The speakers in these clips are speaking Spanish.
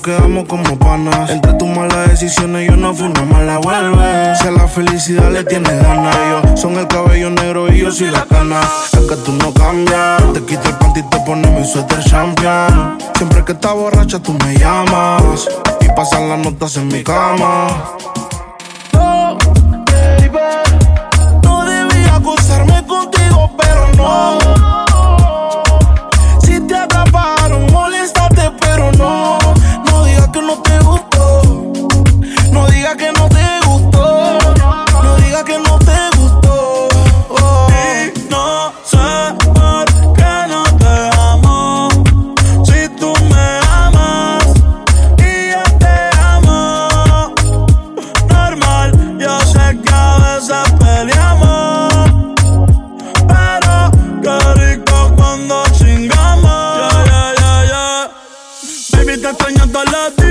como panas. Entre tus malas decisiones yo no fui una mala vuelve. Si a la felicidad le tienes ganas, yo son el cabello negro y yo soy la cana. Es que tú no cambias, te quito el panty y te pones mi suéter champion. Siempre que estás borracha tú me llamas y pasan las notas en mi cama. No, baby, no debía acostarme contigo, pero no.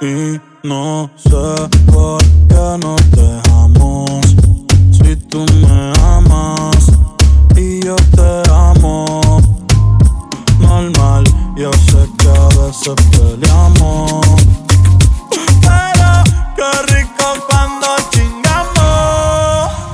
Y no sé por qué no te amo. Si tú me amas y yo te amo. Normal, yo sé que a veces peleamos.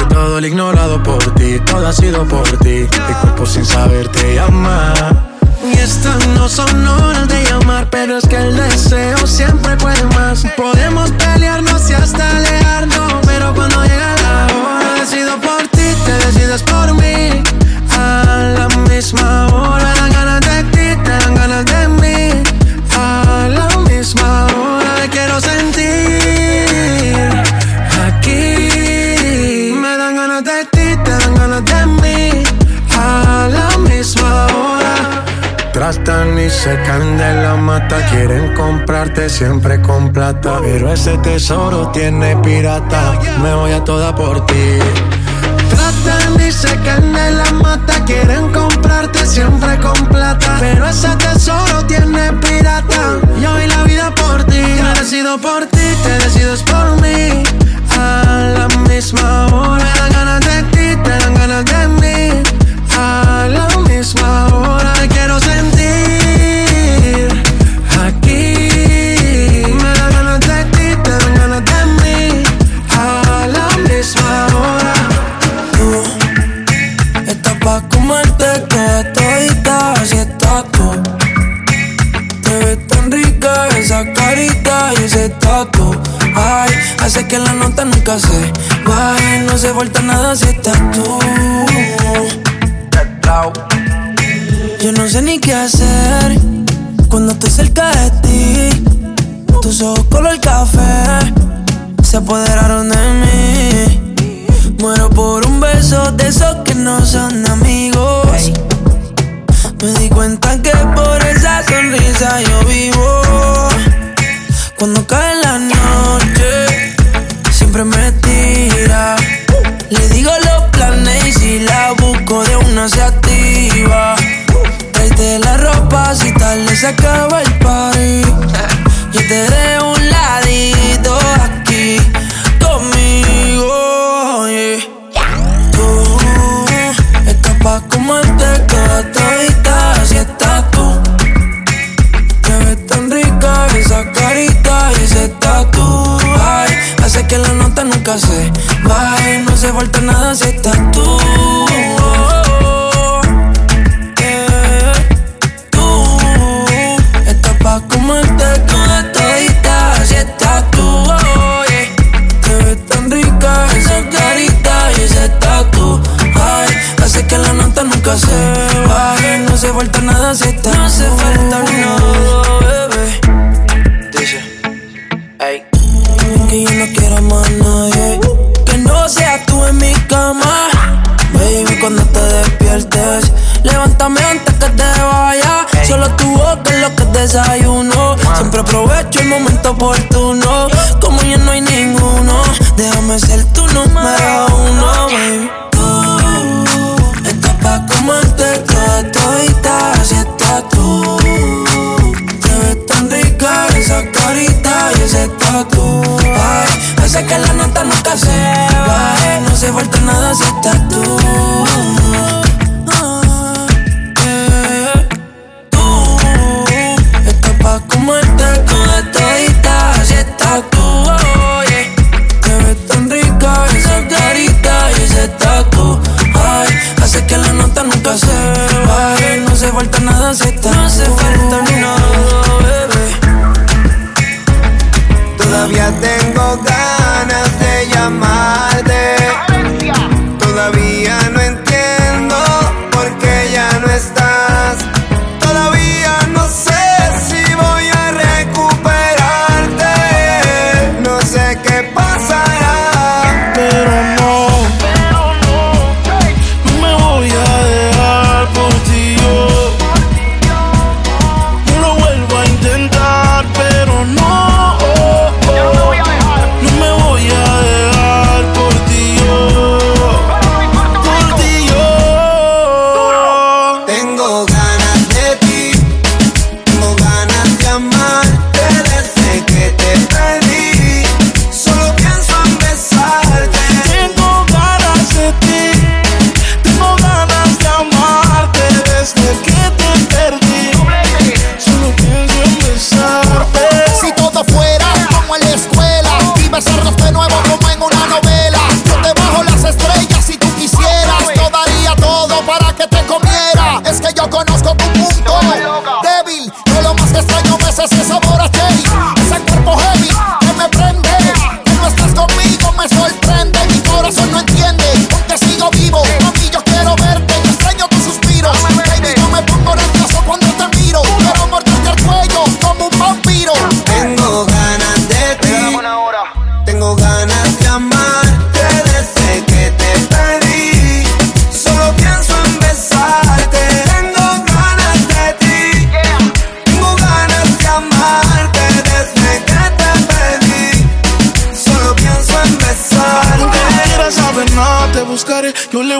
de todo el ignorado por ti, todo ha sido por ti. Mi cuerpo sin saber te llama. Y estas no son horas de llamar, pero es que el deseo siempre puede más. Podemos pelearnos y hasta leer se caen de la mata. Quieren comprarte siempre con plata. Pero ese tesoro tiene pirata. Me voy a toda por ti. Tratan y se caen de la mata. Quieren comprarte siempre con plata. Pero ese tesoro tiene pirata. Yo vi la vida por ti. Me decido por ti, te decides por mí. A la misma hora. Me dan ganas de ti, te dan ganas de mí despertar nada.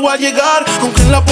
voy a llegar, con quien la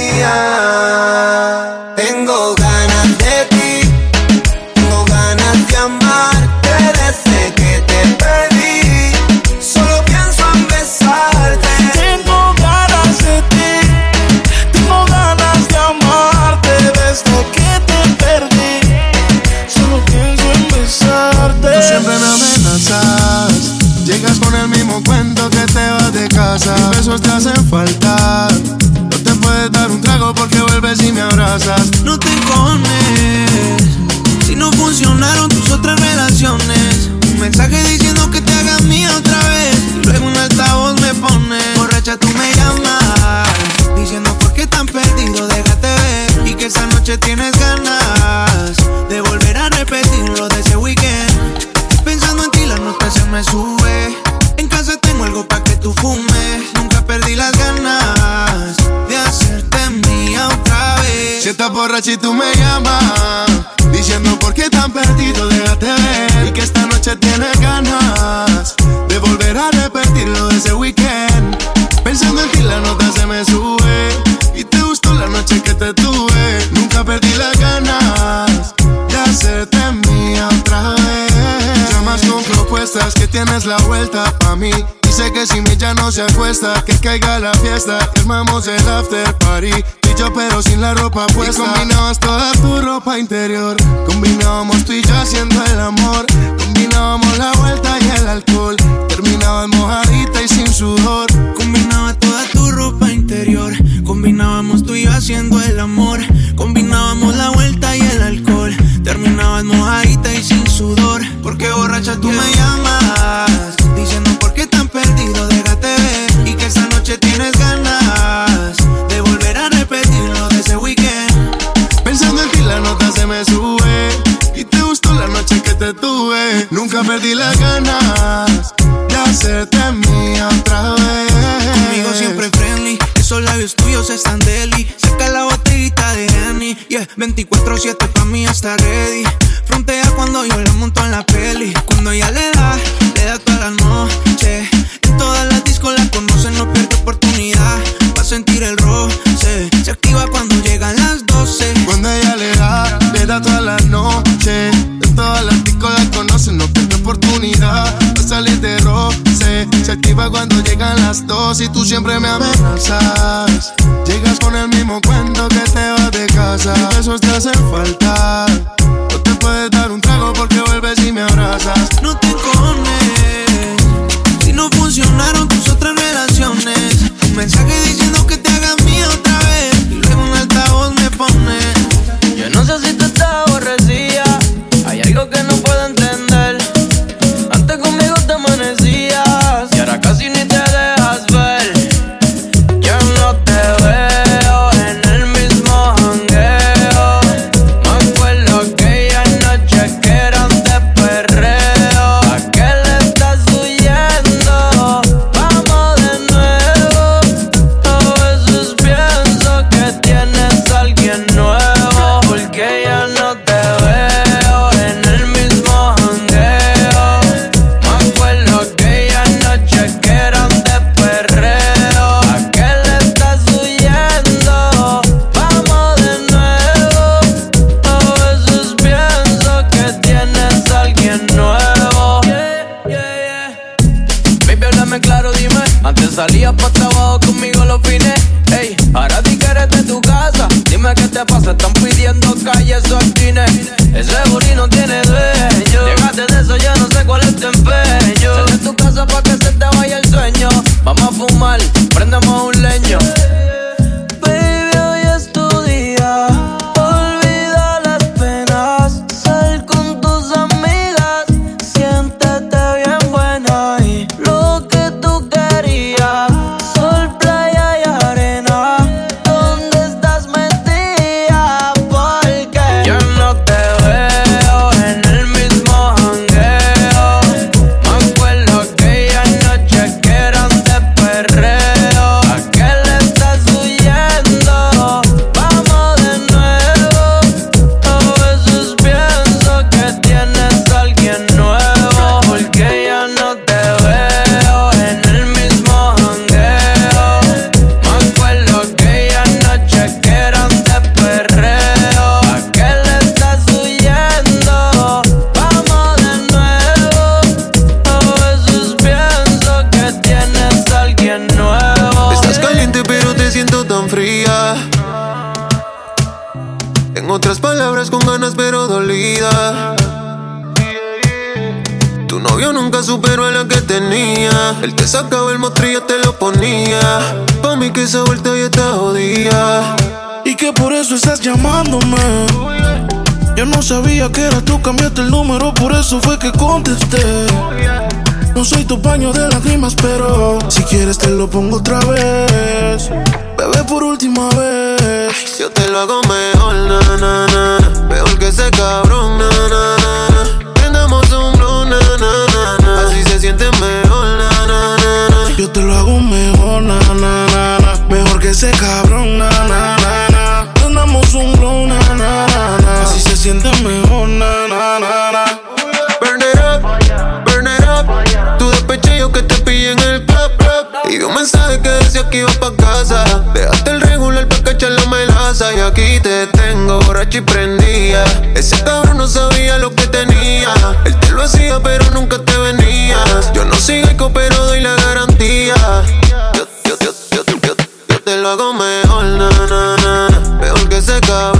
yeah. se tiene ganas de volver a repetirlo ese weekend. Pensando en ti la nota se me sube y te gustó la noche que te tuve. Nunca perdí las ganas de hacerte mía otra vez. Llamas con propuestas que tienes la vuelta pa' mí no se acuesta, que caiga la fiesta. Armamos el after party, y yo pero sin la ropa puesta. Y combinabas toda tu ropa interior, combinábamos tú y yo haciendo el amor. Combinábamos la vuelta y el alcohol, terminabas mojadita y sin sudor. Combinaba toda tu ropa interior, combinábamos tú y yo haciendo el amor. Combinábamos la vuelta y el alcohol, terminabas mojadita y sin sudor. Porque borracha tú me llamas, diciendo ya perdí las ganas de hacerte mía otra vez. Conmigo siempre friendly, esos labios tuyos están deli. Saca la botellita de Annie, yeah, 24-7 pa' mí está ready Y que por eso estás llamándome. Yo no sabía que era tú, cambiaste el número, por eso fue que contesté. No soy tu paño de lágrimas, pero si quieres te lo pongo otra vez. Bebé, por última vez. Yo te lo hago mejor, na, na, na. Mejor que ese cabrón, na, na, na. Prendamos un blue, na, na, na, Así se siente mejor, na, na, na, Yo te lo hago mejor, na, na, na, que ese cabrón, na, na. Prendamos un blue, na, Así se siente mejor, na, na, na, na. Burn it up, burn it up. Tu despeche yo que te pillé en el club, club. Y un mensaje que decía que iba pa' casa. Dejaste el regular pa' cachar la melaza. Y aquí te tengo borracho y prendía. Ese cabrón no sabía lo que tenía. Él te lo hacía, pero nunca te venías. Yo no sigo, pero doy la garantía. Lo hago mejor, na, na, na. Mejor que ese cabrón,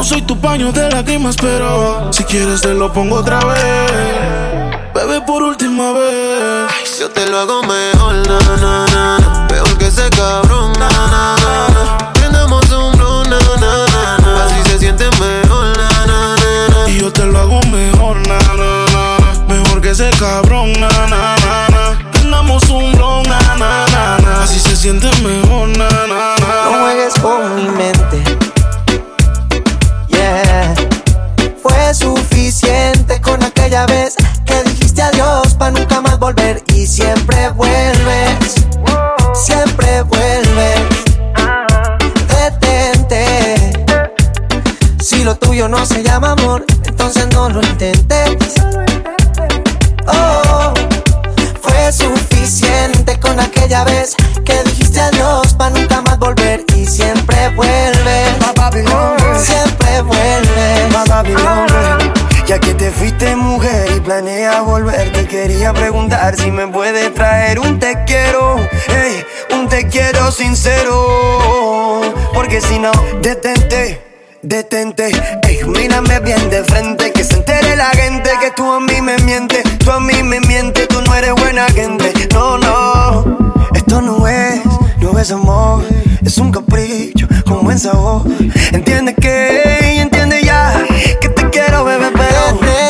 No soy tu paño de lágrimas, pero si quieres te lo pongo otra vez. Bebé, por última vez. Yo te lo hago mejor, na, na, na. Volver y siempre si me puedes traer un te quiero, ey, un te quiero sincero. Porque si no, detente. Detente, ey, mírame bien de frente, que se entere la gente que tú a mí me mientes, tú a mí me mientes, tú no eres buena gente. No, no, esto no es, no es amor, es un capricho con buen sabor. Entiende que, entiende ya, que te quiero, bebé, pero.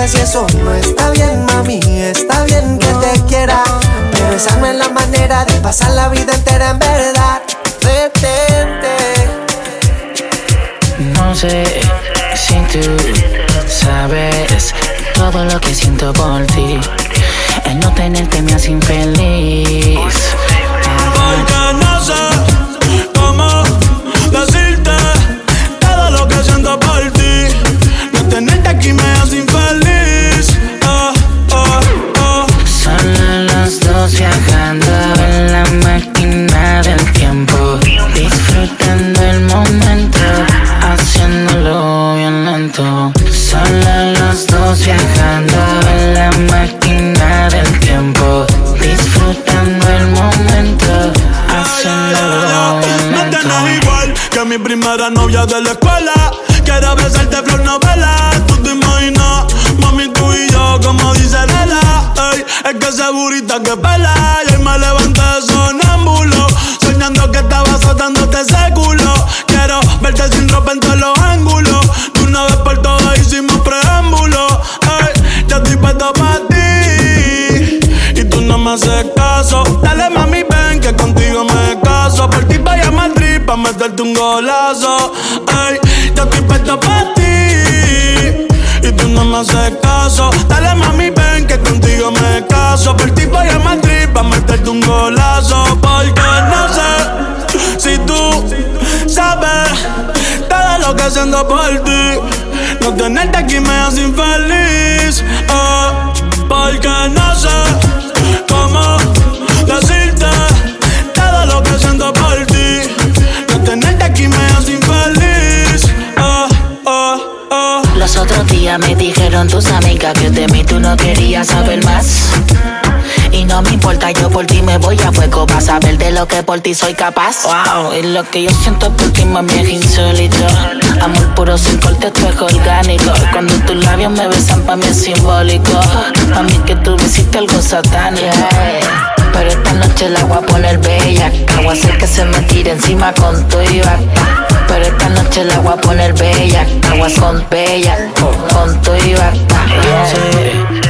Utilizas y eso no está bien, mami. Está bien que te quiera, pero esa no es la manera de pasar la vida entera en verdad. Detente. No sé si tú sabes todo lo que siento por ti. El no tenerte me hace infeliz. Porque no sé cómo decirte todo lo que siento por ti. No tenerte aquí me hace infeliz. viajando en la máquina del tiempo, disfrutando el momento, haciéndolo bien lento. Solo los dos viajando en la máquina del tiempo, disfrutando el momento, haciéndolo bien lento. No igual que mi primera novia de la escuela, quiero besarte flor no burita que pela. Y me levanto lo que por ti soy capaz. Wow, y lo que yo siento por ti, mami, es insólito. Amor puro sin corte, esto es orgánico. Cuando tus labios me besan, pa' mí es simbólico. Pa' mí que tú me hiciste algo satánico. Pero esta noche la voy a poner bella. Voy a hacer que se me tire encima con tu y. Pero esta noche la voy a poner bella. Aguas con bella, con tu y bata. Sí,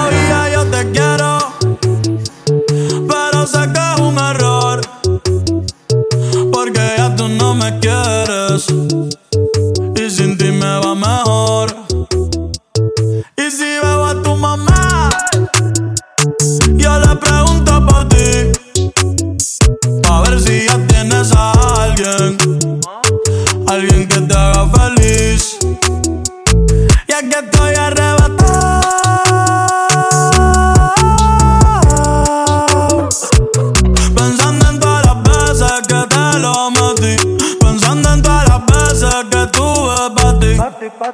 Para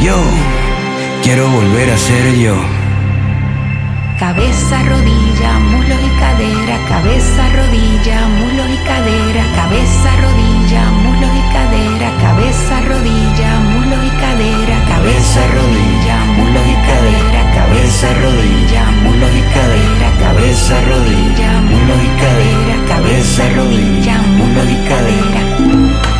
Yo quiero volver a ser yo. Cabeza, rodilla, muslos y cadera, cabeza, rodilla, muslos y cadera, cabeza, rodilla, muslos y cadera, cabeza, rodilla, muslos y cadera, cabeza, rodilla, muslos y cadera, cabeza, rodilla, muslos y cadera, cabeza, rodilla, muslos y cadera, cabeza, rodilla, muslos y cadera.